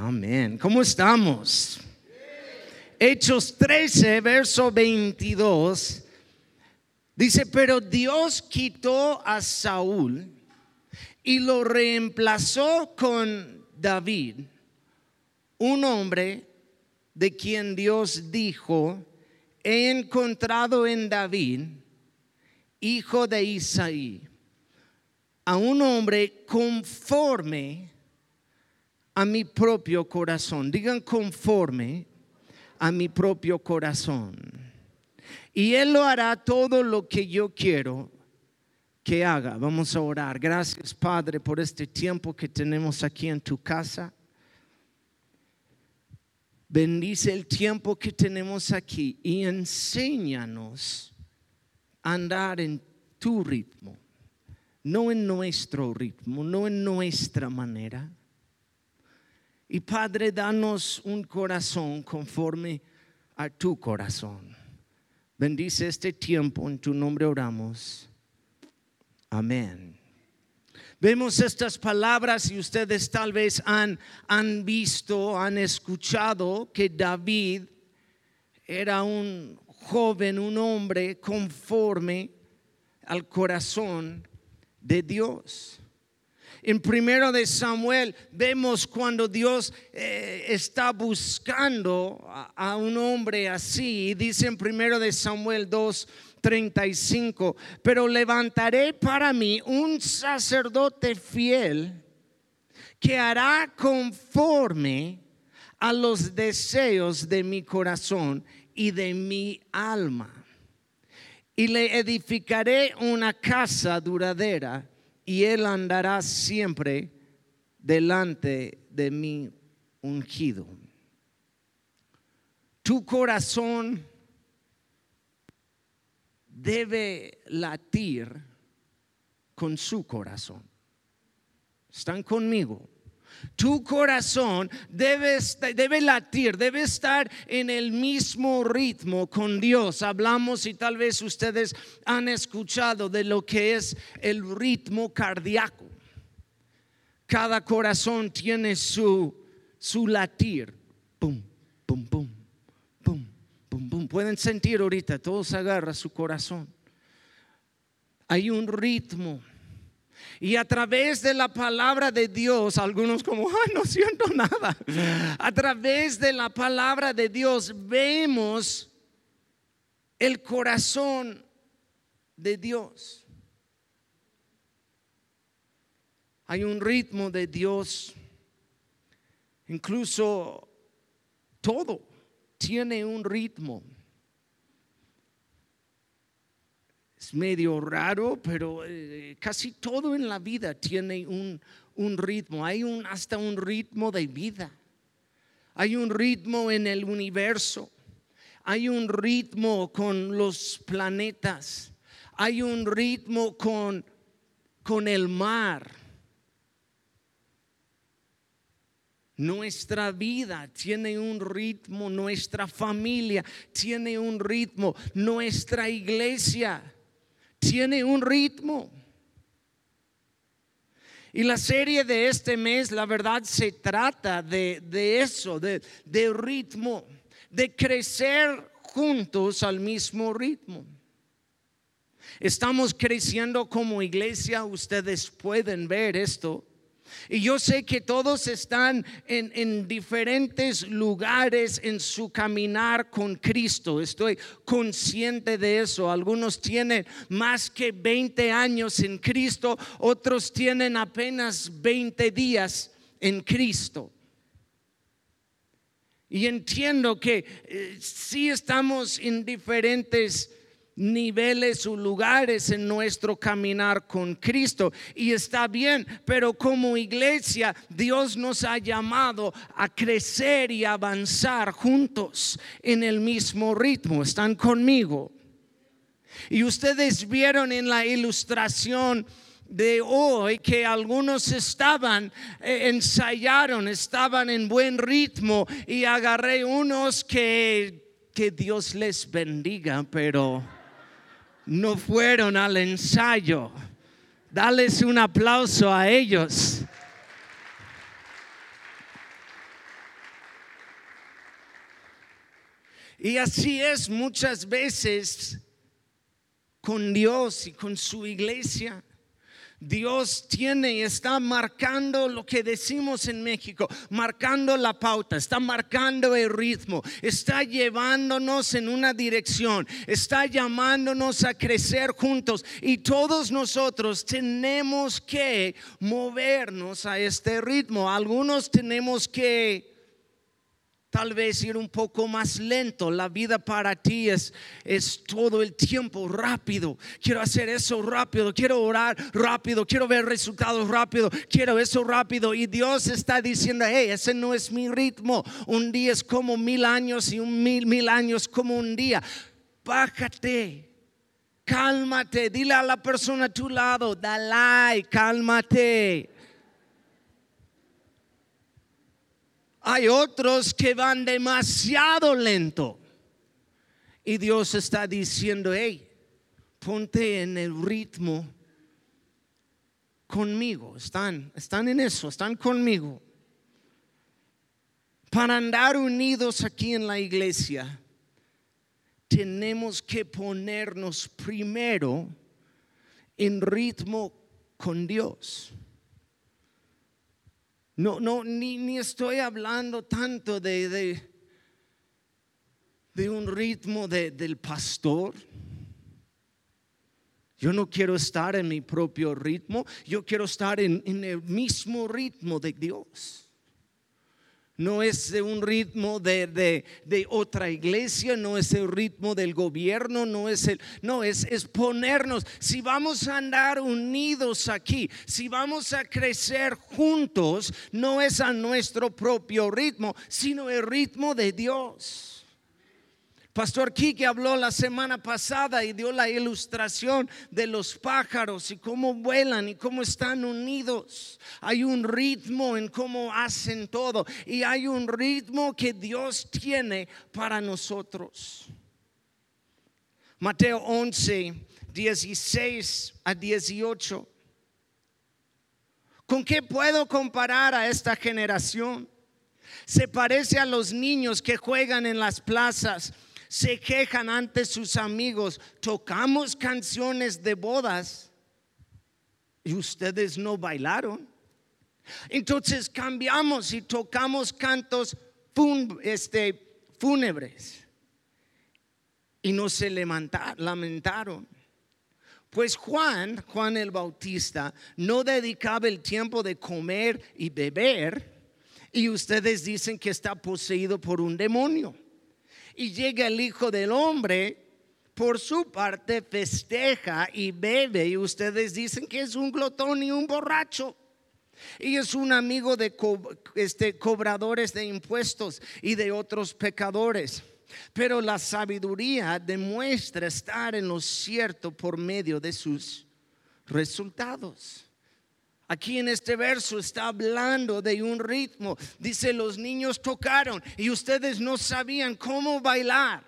Amén. ¿Cómo estamos? Hechos 13, verso 22. Dice, pero Dios quitó a Saúl y lo reemplazó con David, un hombre de quien Dios dijo, he encontrado en David, hijo de Isaí, a un hombre conforme a mi propio corazón. Digan conforme a mi propio corazón. Y Él lo hará todo lo que yo quiero que haga. Vamos a orar. Gracias Padre por este tiempo que tenemos aquí en tu casa. Bendice el tiempo que tenemos aquí y enséñanos a andar en tu ritmo, no en nuestro ritmo, no en nuestra manera. Y Padre, danos un corazón conforme a tu corazón. Bendice este tiempo, en tu nombre oramos. Amén. Vemos estas palabras y ustedes tal vez han, han visto, han escuchado que David era un joven, un hombre conforme al corazón de Dios. En primero de Samuel vemos cuando Dios eh, está buscando a, un hombre así. Dice en primero de Samuel 2, 35, pero levantaré para mí un sacerdote fiel que hará conforme a los deseos de mi corazón y de mi alma. Y le edificaré una casa duradera y él andará siempre delante de mi ungido. Tu corazón debe latir con su corazón. ¿Están conmigo? Tu corazón debe, debe, latir, debe estar en el mismo ritmo con Dios. Hablamos y tal vez ustedes han escuchado de lo que es el ritmo cardíaco. Cada corazón tiene su, su latir. Pum, pum, pum, pum, pum, pum. Pueden sentir ahorita, todos agarra su corazón. Hay un ritmo. Y a través de la palabra de Dios, algunos como, Ay, no siento nada. A través de la palabra de Dios vemos el corazón de Dios. Hay un ritmo de Dios. Incluso todo tiene un ritmo. Medio raro, pero eh, casi todo en la vida tiene un, un ritmo. Hay un, hasta un ritmo de vida. Hay un ritmo en el universo. Hay un ritmo con los planetas. Hay un ritmo con, con el mar. Nuestra vida tiene un ritmo, nuestra familia tiene un ritmo, nuestra iglesia tiene un ritmo. Y la serie de este mes, la verdad, se trata de, de eso, de, de ritmo, de crecer juntos al mismo ritmo. Estamos creciendo como iglesia, ustedes pueden ver esto. Y yo sé que todos están en, en, diferentes lugares en su caminar con Cristo. Estoy consciente de eso. Algunos tienen más que 20 años en Cristo, otros tienen apenas 20 días en Cristo. Y entiendo que eh, sí estamos en diferentes niveles o lugares en nuestro caminar con Cristo. Y está bien, pero como iglesia Dios nos ha llamado a crecer y avanzar juntos en el mismo ritmo. ¿Están conmigo? Y ustedes vieron en la ilustración de hoy que algunos estaban, eh, ensayaron, estaban en buen ritmo y agarré unos que, que Dios les bendiga, pero no fueron al ensayo. Dales un aplauso a ellos. Y así es muchas veces con Dios y con su iglesia. Dios tiene y está marcando lo que decimos en México, marcando la pauta, está marcando el ritmo, está llevándonos en una dirección, está llamándonos a crecer juntos y todos nosotros tenemos que movernos a este ritmo. Algunos tenemos que Tal vez ir un poco más lento. La vida para ti es, es todo el tiempo rápido. Quiero hacer eso rápido. Quiero orar rápido. Quiero ver resultados rápido. Quiero eso rápido. Y Dios está diciendo, hey, ese no es mi ritmo. Un día es como mil años y un mil, mil años como un día. Bájate. Cálmate. Dile a la persona a tu lado, dale, cálmate. Hay otros que van demasiado lento. Y Dios está diciendo, hey, ponte en el ritmo conmigo. Están, están en eso, están conmigo. Para andar unidos aquí en la iglesia, tenemos que ponernos primero en ritmo con Dios. No, no, ni, estoy hablando tanto de, de, un ritmo del pastor. Yo no quiero estar en mi propio ritmo, yo quiero estar en el mismo ritmo de Dios no es de un ritmo de, otra iglesia, no es el ritmo del gobierno, no es el, no, es, es ponernos, si vamos a andar unidos aquí, si vamos a crecer juntos, no es a nuestro propio ritmo, sino el ritmo de Dios. Pastor Kike habló la semana pasada y dio la ilustración de los pájaros y cómo vuelan y cómo están unidos. Hay un ritmo en cómo hacen todo y hay un ritmo que Dios tiene para nosotros. Mateo 11, 16 a 18. ¿Con qué puedo comparar a esta generación? Se parece a los niños que juegan en las plazas se quejan ante sus amigos, tocamos canciones de bodas y ustedes no bailaron. Entonces cambiamos y tocamos cantos este, fúnebres y no se lamentaron. Pues Juan, Juan el Bautista, no dedicaba el tiempo de comer y beber y ustedes dicen que está poseído por un demonio y llega el Hijo del Hombre, por su parte festeja y bebe y ustedes dicen que es un glotón y un borracho. Y es un amigo de este, cobradores de impuestos y de otros pecadores. Pero la sabiduría demuestra estar en lo cierto por medio de sus resultados. Aquí en este verso está hablando de un ritmo. Dice, los niños tocaron y ustedes no sabían cómo bailar.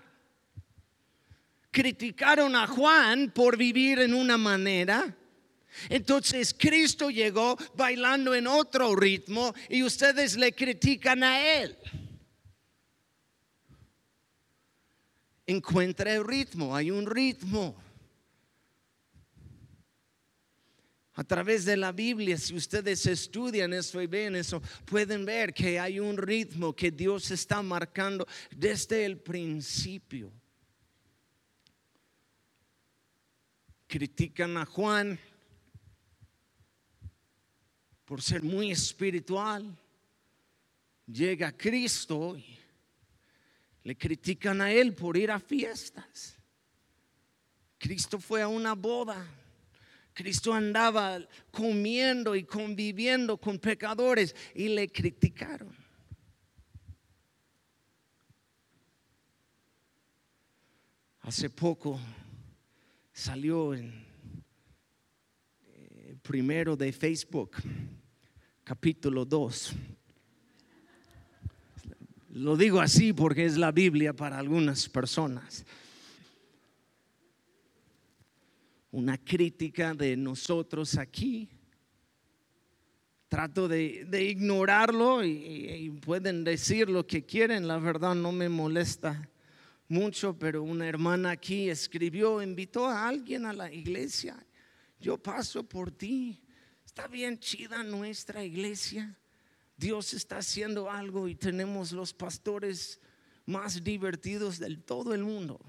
Criticaron a Juan por vivir en una manera. Entonces Cristo llegó bailando en otro ritmo y ustedes le critican a él. Encuentra el ritmo, hay un ritmo. A través de la Biblia, si ustedes estudian eso y ven eso, pueden ver que hay un ritmo que Dios está marcando desde el principio. Critican a Juan por ser muy espiritual. Llega Cristo y le critican a él por ir a fiestas. Cristo fue a una boda Cristo andaba comiendo y conviviendo con pecadores y le criticaron. Hace poco salió en eh, primero de Facebook, capítulo 2. Lo digo así porque es la Biblia para algunas personas. Una crítica de nosotros aquí. Trato de, ignorarlo y, pueden decir lo que quieren, la verdad no me molesta mucho, pero una hermana aquí escribió, invitó a alguien a la iglesia. Yo paso por ti. Está bien chida nuestra iglesia. Dios está haciendo algo y tenemos los pastores más divertidos del todo el mundo.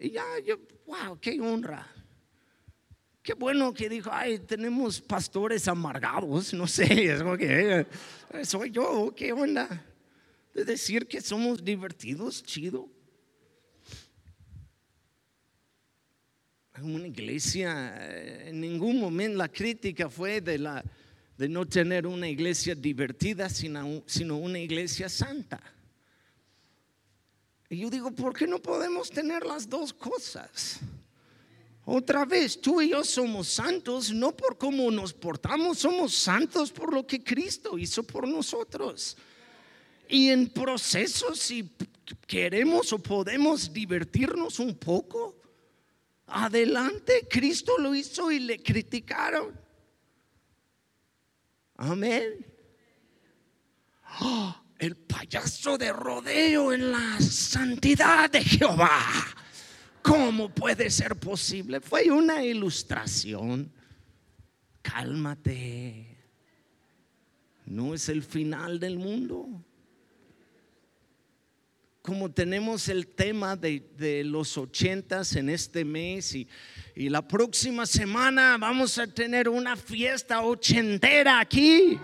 Y ya, yo, wow, qué honra. Qué bueno que dijo, ay, tenemos pastores amargados, no sé, es como que eh, soy yo, qué onda. De decir que somos divertidos, chido. Una iglesia, eh, en ningún momento la crítica fue de, la, de no tener una iglesia divertida, sino, sino una iglesia santa. Y yo digo, ¿por qué no podemos tener las dos cosas? Otra vez, tú y yo somos santos no por cómo nos portamos, somos santos por lo que Cristo hizo por nosotros. Y en procesos, si queremos o podemos divertirnos un poco, adelante, Cristo lo hizo y le criticaron. Amén. ¡Oh! El payaso de rodeo en la santidad de Jehová. ¿Cómo puede ser posible? Fue una ilustración. Cálmate. No es el final del mundo. Como tenemos el tema de, los ochentas en este mes y, y la próxima semana vamos a tener una fiesta ochentera aquí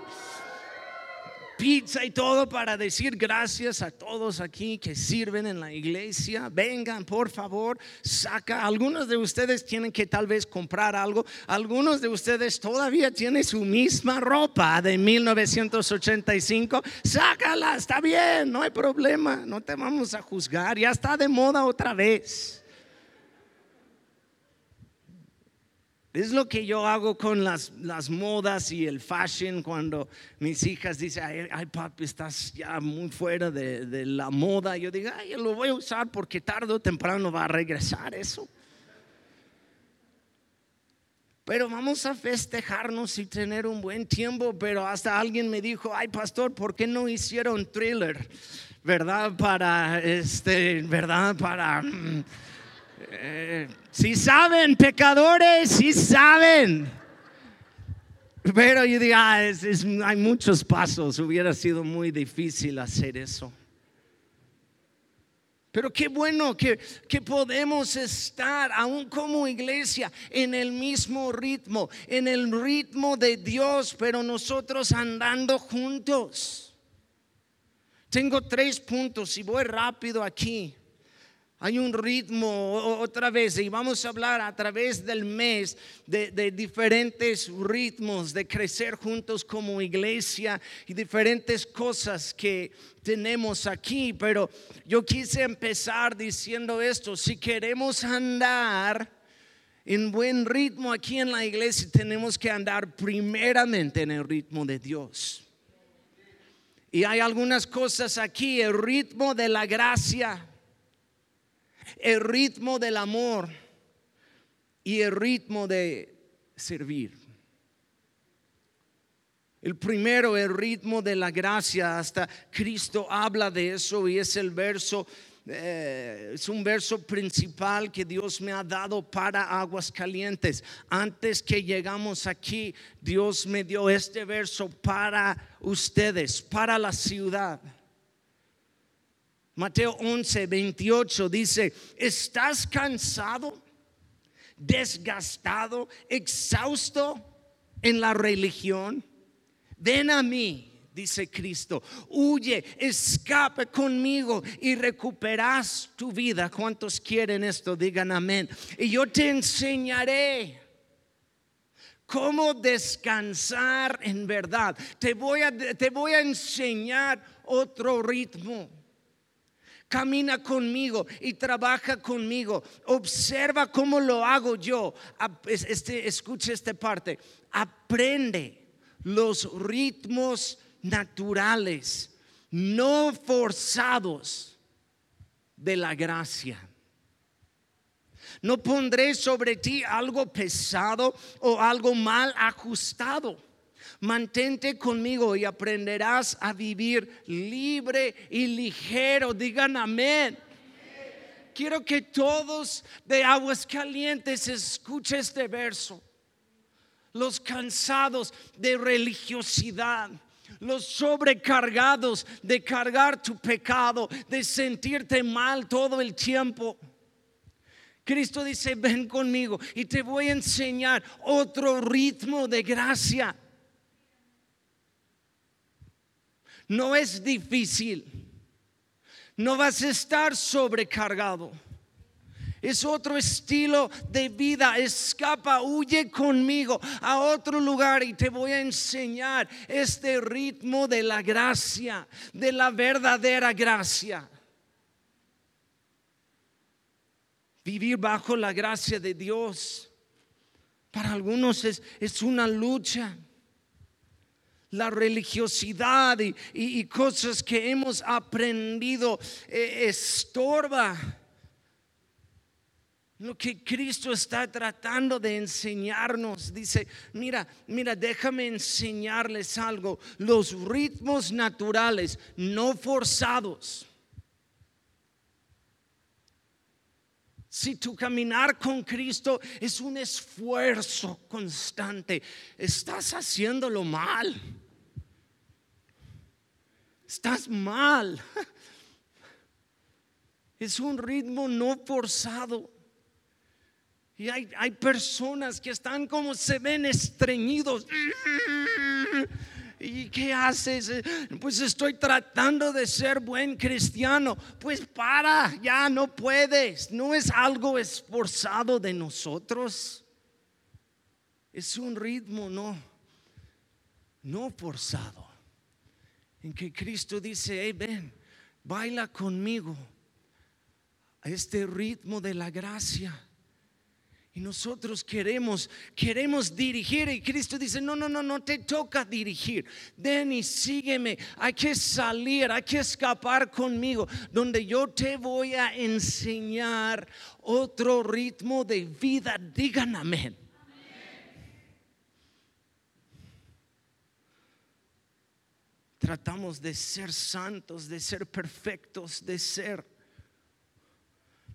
pizza y todo para decir gracias a todos aquí que sirven en la iglesia. Vengan, por favor, saca. Algunos de ustedes tienen que tal vez comprar algo. Algunos de ustedes todavía tienen su misma ropa de 1985. Sácala, está bien, no hay problema. No te vamos a juzgar. Ya está de moda otra vez. Es lo que yo hago con las, las modas y el fashion cuando mis hijas dicen, ay, papi, estás ya muy fuera de, de, la moda. Yo digo, ay, lo voy a usar porque tarde o temprano va a regresar eso. Pero vamos a festejarnos y tener un buen tiempo. Pero hasta alguien me dijo, ay, pastor, ¿por qué no hicieron thriller? ¿Verdad? Para, este, ¿verdad? Para... Si saben, pecadores, si saben. Pero yo digo, ah, hay muchos pasos, hubiera sido muy difícil hacer eso. Pero qué bueno que, que, podemos estar, aún como iglesia, en el mismo ritmo, en el ritmo de Dios, pero nosotros andando juntos. Tengo tres puntos y voy rápido aquí. Hay un ritmo otra vez y vamos a hablar a través del mes de, diferentes ritmos, de crecer juntos como iglesia y diferentes cosas que tenemos aquí. Pero yo quise empezar diciendo esto, si queremos andar en buen ritmo aquí en la iglesia, tenemos que andar primeramente en el ritmo de Dios. Y hay algunas cosas aquí, el ritmo de la gracia el ritmo del amor y el ritmo de servir. El primero, el ritmo de la gracia, hasta Cristo habla de eso y es el verso, eh, es un verso principal que Dios me ha dado para aguas calientes. Antes que llegamos aquí, Dios me dio este verso para ustedes, para la ciudad. Mateo 11, 28 dice, ¿estás cansado, desgastado, exhausto en la religión? Ven a mí, dice Cristo, huye, escape conmigo y recuperas tu vida. ¿Cuántos quieren esto? Digan amén. Y yo te enseñaré cómo descansar en verdad. Te voy a, te voy a enseñar otro ritmo camina conmigo y trabaja conmigo. Observa cómo lo hago yo. Este, escuche esta parte. Aprende los ritmos naturales, no forzados de la gracia. No pondré sobre ti algo pesado o algo mal ajustado Mantente conmigo y aprenderás a vivir libre y ligero. Digan amén. quiero que todos de aguas calientes escuchen este verso. Los cansados de religiosidad, los sobrecargados de cargar tu pecado, de sentirte mal todo el tiempo. Cristo dice, ven conmigo y te voy a enseñar otro ritmo de gracia. No es difícil. No vas a estar sobrecargado. Es otro estilo de vida. Escapa, huye conmigo a otro lugar y te voy a enseñar este ritmo de la gracia, de la verdadera gracia. Vivir bajo la gracia de Dios. Para algunos es, es una lucha la religiosidad y, cosas que hemos aprendido eh, estorba lo que Cristo está tratando de enseñarnos. Dice, mira, mira, déjame enseñarles algo. Los ritmos naturales, no forzados. Si tu caminar con Cristo es un esfuerzo constante, estás haciéndolo mal. Estás mal. Es un ritmo no forzado. Y hay, hay, personas que están como se ven estreñidos. ¿Y qué haces? Pues estoy tratando de ser buen cristiano. Pues para, ya no puedes. No es algo esforzado de nosotros. Es un ritmo no, no forzado. En que Cristo dice, hey, ven, baila conmigo a este ritmo de la gracia y nosotros queremos, queremos dirigir y Cristo dice, no, no, no, no te toca dirigir. Y sígueme. Hay que salir, hay que escapar conmigo, donde yo te voy a enseñar otro ritmo de vida. Digan amén. Tratamos de ser santos, de ser perfectos, de ser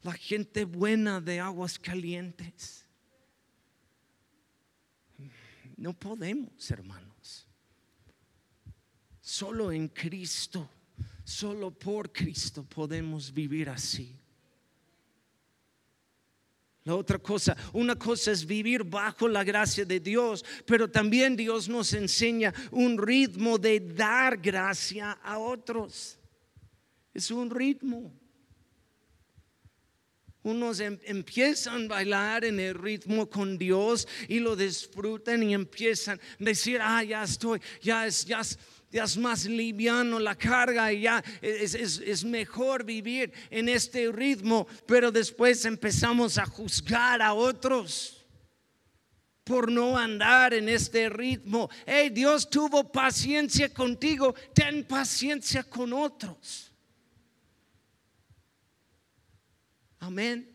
la gente buena de aguas calientes. No podemos, hermanos. Solo en Cristo, solo por Cristo podemos vivir así. La otra cosa, una cosa es vivir bajo la gracia de Dios, pero también Dios nos enseña un ritmo de dar gracia a otros. Es un ritmo. Unos em, empiezan a bailar en el ritmo con Dios y lo disfrutan y empiezan a decir, ah, ya estoy, ya es, ya es, más liviano la carga y ya es, es, mejor vivir en este ritmo, pero después empezamos a juzgar a otros por no andar en este ritmo. Hey, Dios tuvo paciencia contigo, ten paciencia con otros. Amén.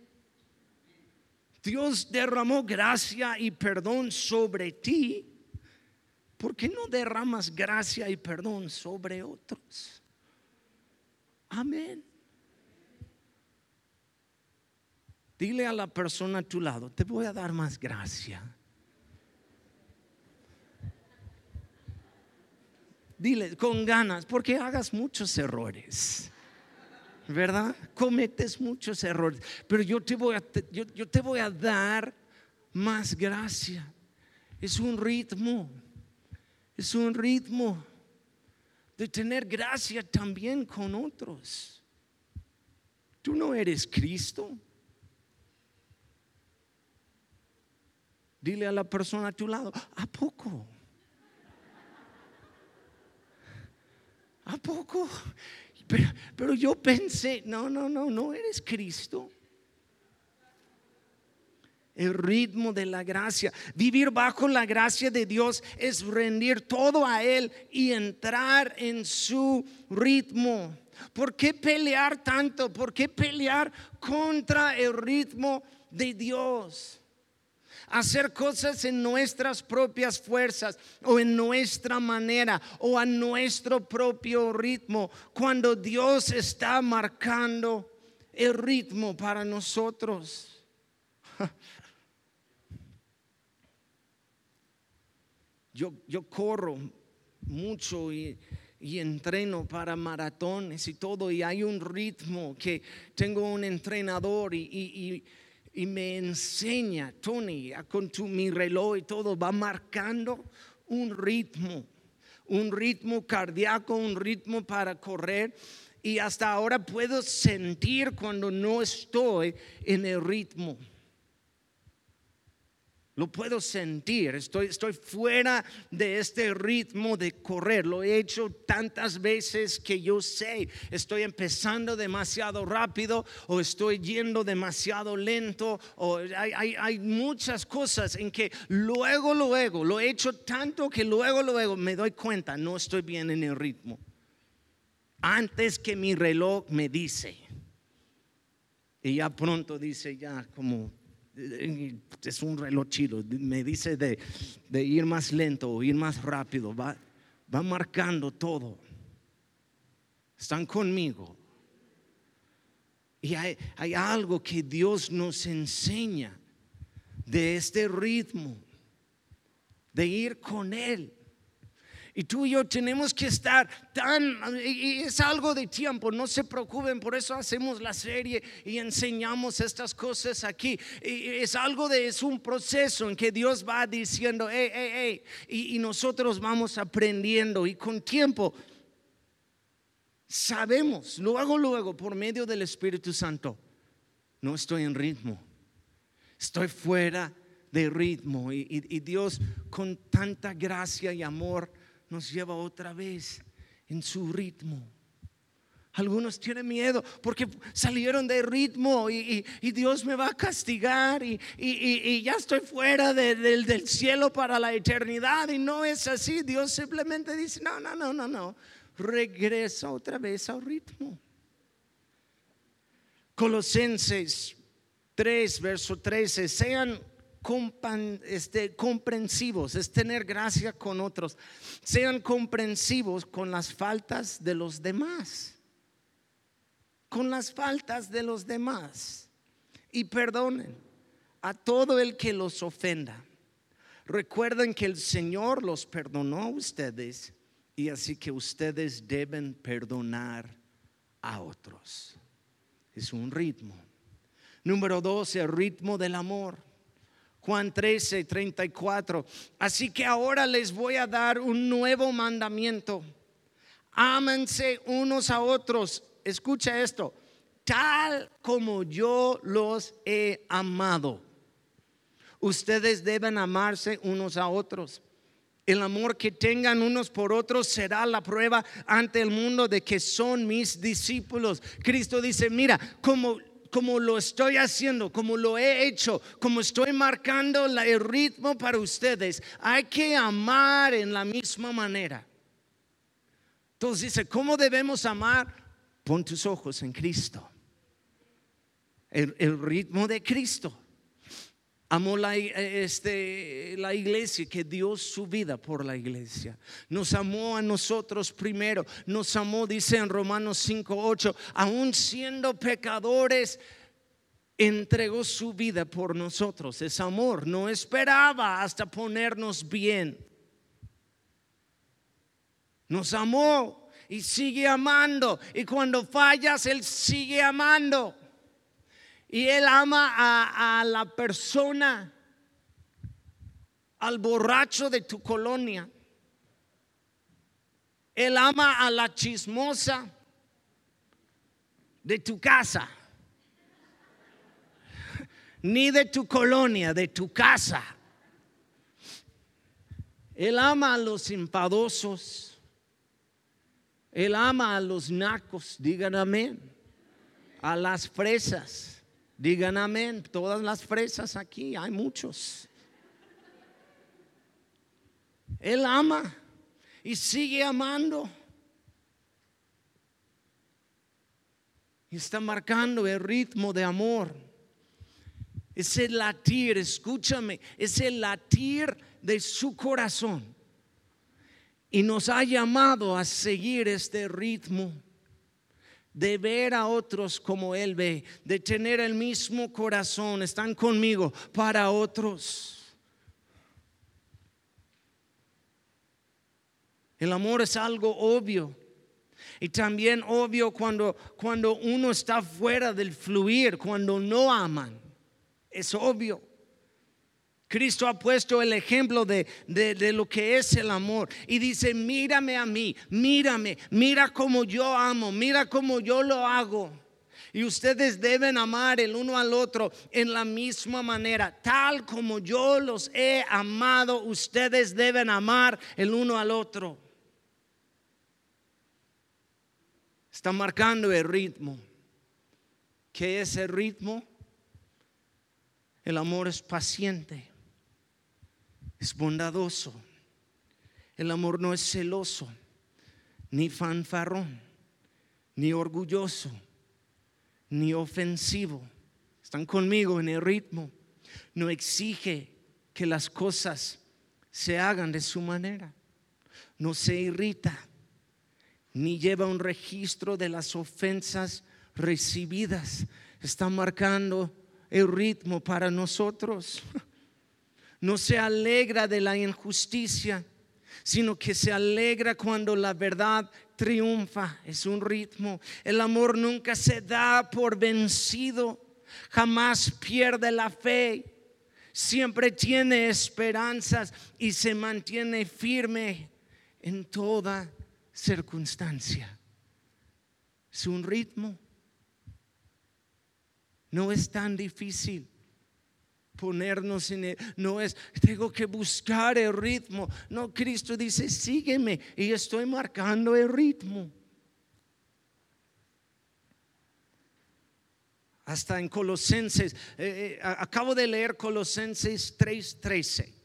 Dios derramó gracia y perdón sobre ti. ¿Por qué no derramas gracia y perdón sobre otros? Amén. Dile a la persona a tu lado, te voy a dar más gracia. Dile con ganas, porque hagas muchos errores. ¿verdad? Cometes muchos errores, pero yo te voy a, yo, te voy a dar más gracia. Es un ritmo, es un ritmo de tener gracia también con otros. Tú no eres Cristo. Dile a la persona a tu lado, ¿a poco? ¿A poco? Pero, yo pensé, no, no, no, no eres Cristo el ritmo de la gracia. Vivir bajo la gracia de Dios es rendir todo a Él y entrar en su ritmo. ¿Por qué pelear tanto? ¿Por qué pelear contra el ritmo de Dios? hacer cosas en nuestras propias fuerzas o en nuestra manera o a nuestro propio ritmo cuando Dios está marcando el ritmo para nosotros. Yo, yo corro mucho y, y entreno para maratones y todo, y hay un ritmo que tengo un entrenador y, y, y me enseña, Tony, con tu, mi reloj y todo, va marcando un ritmo, un ritmo cardíaco, un ritmo para correr. Y hasta ahora puedo sentir cuando no estoy en el ritmo. Lo puedo sentir, estoy, estoy fuera de este ritmo de correr. Lo he hecho tantas veces que yo sé, estoy empezando demasiado rápido o estoy yendo demasiado lento. O hay, hay muchas cosas en que luego, luego, lo he hecho tanto que luego, luego me doy cuenta, no estoy bien en el ritmo. Antes que mi reloj me dice. Y ya pronto dice, ya como es un reloj chido, me dice de, ir más lento o ir más rápido, va, va marcando todo. Están conmigo. Y hay, hay algo que Dios nos enseña de este ritmo, de ir con Él. Y tú y yo tenemos que estar tan, y es algo de tiempo, no se preocupen, por eso hacemos la serie y enseñamos estas cosas aquí. Y es algo de, es un proceso en que Dios va diciendo, hey, hey, hey, y, nosotros vamos aprendiendo y con tiempo sabemos, luego, luego, por medio del Espíritu Santo, no estoy en ritmo, estoy fuera de ritmo y, y Dios con tanta gracia y amor nos lleva otra vez en su ritmo. Algunos tienen miedo porque salieron de ritmo y, Dios me va a castigar y, ya estoy fuera del cielo para la eternidad. Y no es así. Dios simplemente dice, no, no, no, no, no. Regresa otra vez al ritmo. Colosenses 3, verso 13. Sean este, comprensivos, es tener gracia con otros. Sean comprensivos con las faltas de los demás. Con las faltas de los demás. Y perdonen a todo el que los ofenda. Recuerden que el Señor los perdonó a ustedes y así que ustedes deben perdonar a otros. Es un ritmo. Número dos, el ritmo del amor. Juan 13, 34. Así que ahora les voy a dar un nuevo mandamiento. Ámense unos a otros. Escucha esto. Tal como yo los he amado. Ustedes deben amarse unos a otros. El amor que tengan unos por otros será la prueba ante el mundo de que son mis discípulos. Cristo dice, mira, como como lo estoy haciendo, como lo he hecho, como estoy marcando el ritmo para ustedes, hay que amar en la misma manera. Entonces dice, ¿cómo debemos amar? Pon tus ojos en Cristo. El, el ritmo de Cristo. Amó la, este, la iglesia, que dio su vida por la iglesia. Nos amó a nosotros primero. Nos amó, dice en Romanos 5, 8, aún siendo pecadores, entregó su vida por nosotros. Es amor. No esperaba hasta ponernos bien. Nos amó y sigue amando. Y cuando fallas, Él sigue amando. Y Él ama a, la persona, al borracho de tu colonia. Él ama a la chismosa de tu casa. Ni de tu colonia, de tu casa. Él ama a los impadosos. Él ama a los nacos, digan amén. A las fresas. Digan amén. Todas las fresas aquí, hay muchos. Él ama y sigue amando. Y está marcando el ritmo de amor. Es el latir, escúchame, es el latir de su corazón. Y nos ha llamado a seguir este ritmo de ver a otros como Él ve, de tener el mismo corazón, están conmigo para otros. El amor es algo obvio. Y también obvio cuando, cuando uno está fuera del fluir, cuando no aman. Es obvio. Cristo ha puesto el ejemplo de, lo que es el amor y dice, mírame a mí, mírame, mira como yo amo, mira como yo lo hago. Y ustedes deben amar el uno al otro en la misma manera, tal como yo los he amado, ustedes deben amar el uno al otro. Está marcando el ritmo. ¿Qué es el ritmo? El amor es paciente es bondadoso. El amor no es celoso, ni fanfarrón, ni orgulloso, ni ofensivo. Están conmigo en el ritmo. No exige que las cosas se hagan de su manera. No se irrita, ni lleva un registro de las ofensas recibidas. Está marcando el ritmo para nosotros. no se alegra de la injusticia, sino que se alegra cuando la verdad triunfa. Es un ritmo. El amor nunca se da por vencido, jamás pierde la fe, siempre tiene esperanzas y se mantiene firme en toda circunstancia. Es un ritmo. No es tan difícil ponernos en el, no es, tengo que buscar el ritmo. No, Cristo dice, sígueme y estoy marcando el ritmo. Hasta en Colosenses, eh, eh, acabo de leer Colosenses 3:13.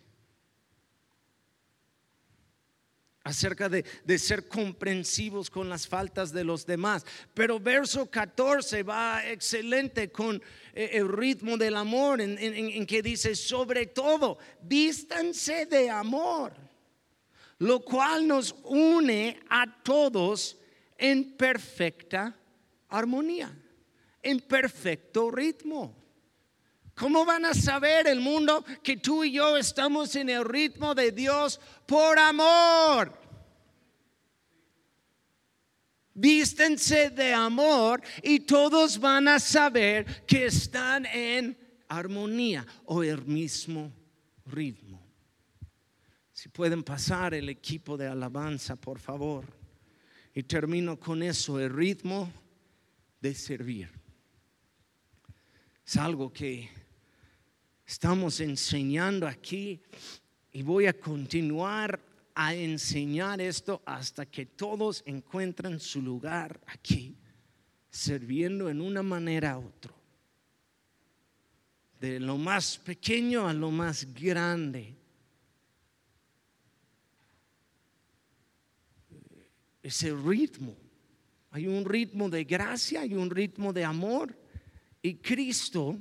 Acerca de, ser comprensivos con las faltas de los demás. Pero verso 14 va excelente con eh, el ritmo del amor en, en que dice, sobre todo, vístanse de amor, lo cual nos une a todos en perfecta armonía, en perfecto ritmo. ¿Cómo van a saber el mundo que tú y yo estamos en el ritmo de Dios por amor? Vístense de amor y todos van a saber que están en armonía o el mismo ritmo. Si pueden pasar el equipo de alabanza, por favor. Y termino con eso, el ritmo de servir. Es algo que estamos enseñando aquí y voy a continuar a enseñar esto hasta que todos encuentren su lugar aquí, sirviendo en una manera a otro. De lo más pequeño a lo más grande. Ese ritmo. Hay un ritmo de gracia, hay un ritmo de amor. Y Cristo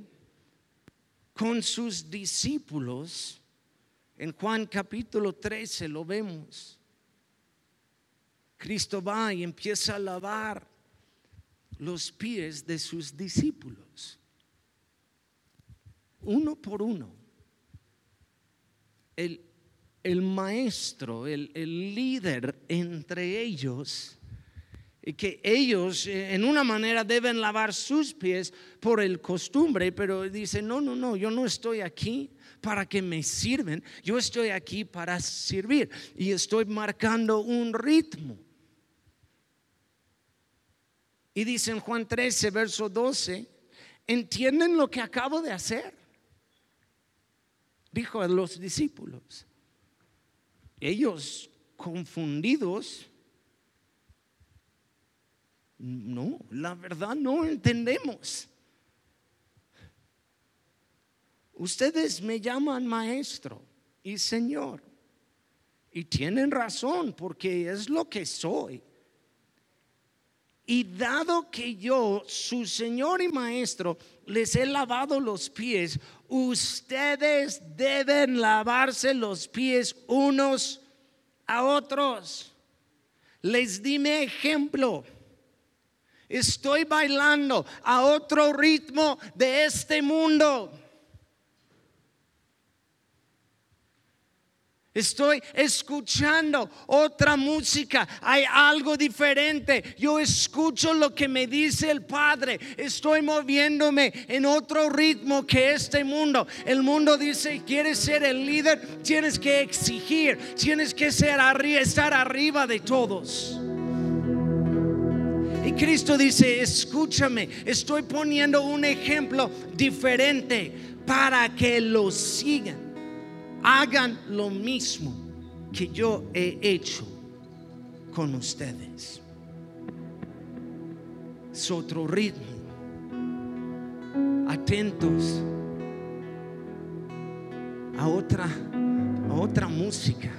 con sus discípulos, en Juan capítulo 13 lo vemos. Cristo va y empieza a lavar los pies de sus discípulos, uno por uno. El, el maestro, el, el líder entre ellos, que ellos eh, en una manera deben lavar sus pies por el costumbre, pero dice, no, no, no, yo no estoy aquí para que me sirven, yo estoy aquí para servir y estoy marcando un ritmo. Y dice en Juan 13, verso 12, ¿entienden lo que acabo de hacer? Dijo a los discípulos. Ellos confundidos no, la verdad no entendemos. Ustedes me llaman maestro y señor. Y tienen razón porque es lo que soy. Y dado que yo, su Señor y Maestro, les he lavado los pies, ustedes deben lavarse los pies unos a otros. Les di mi ejemplo Estoy bailando a otro ritmo de este mundo. Estoy escuchando otra música, hay algo diferente. Yo escucho lo que me dice el Padre. Estoy moviéndome en otro ritmo que este mundo. El mundo dice, quieres ser el líder, tienes que exigir, tienes que ser estar arriba de todos. Cristo dice, escúchame, estoy poniendo un ejemplo diferente para que lo sigan hagan lo mismo que yo he hecho con ustedes. Es otro ritmo. Atentos a otra, a otra música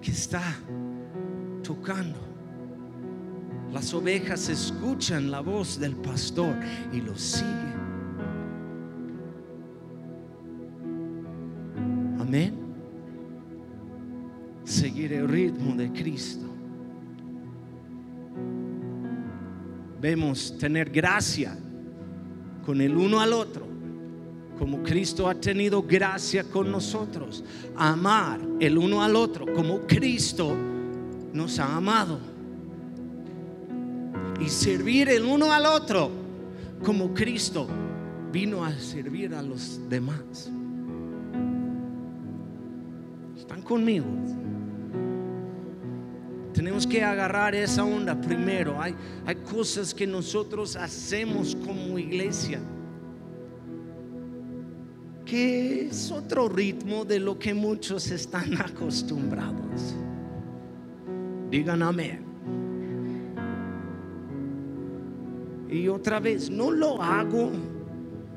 que está tocando. Las ovejas escuchan la voz del pastor y lo siguen. Seguir el ritmo de Cristo. Vemos tener gracia con el uno al otro, como Cristo ha tenido gracia con nosotros. Amar el uno al otro, como Cristo nos ha amado. Y servir el uno al otro, como Cristo vino a servir a los demás conmigo. Tenemos que agarrar esa onda primero. Hay, hay cosas que nosotros hacemos como iglesia que es otro ritmo de lo que muchos están acostumbrados. Digan amén. Y otra vez, no lo hago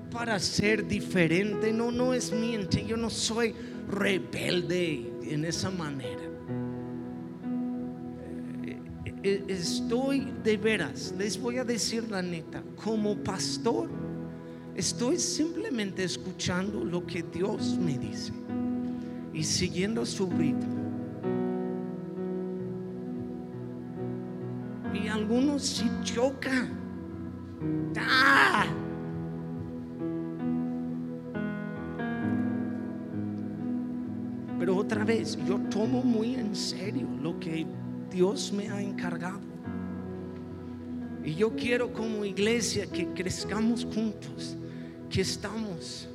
para ser diferente, no, no es miente, yo no soy rebelde en esa manera. Eh, eh, estoy de veras, les voy a decir la neta, como pastor, estoy simplemente escuchando lo que Dios me dice y siguiendo su ritmo. Y algunos si chocan. ¡Ah! Pero otra vez, yo tomo muy en serio lo que Dios me ha encargado. Y yo quiero como iglesia que crezcamos juntos, que estamos.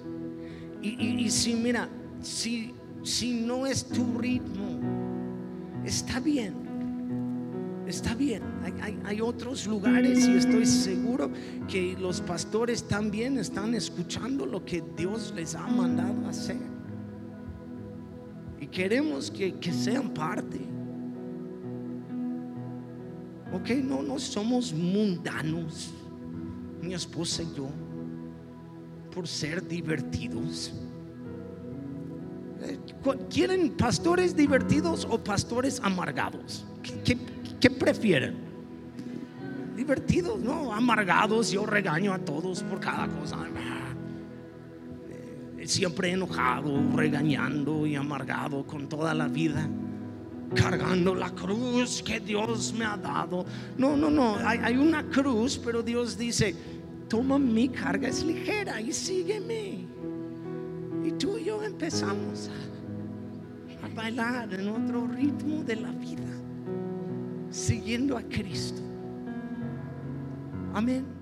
Y, si mira, si, si no es tu ritmo, está bien. Está bien, hay, hay, otros lugares y estoy seguro que los pastores también están escuchando lo que Dios les ha mandado hacer queremos que, sean parte. Ok, no, no somos mundanos, mi esposa y yo, por ser divertidos. Eh, ¿Quieren pastores divertidos o pastores amargados? ¿Qué, qué prefieren? Divertidos, no, amargados. Yo regaño a todos por cada cosa siempre enojado, regañando y amargado con toda la vida, cargando la cruz que Dios me ha dado. No, no, no, hay, una cruz, pero Dios dice, toma mi carga, es ligera y sígueme. Y tú y yo empezamos a bailar en otro ritmo de la vida, siguiendo a Cristo. Amén.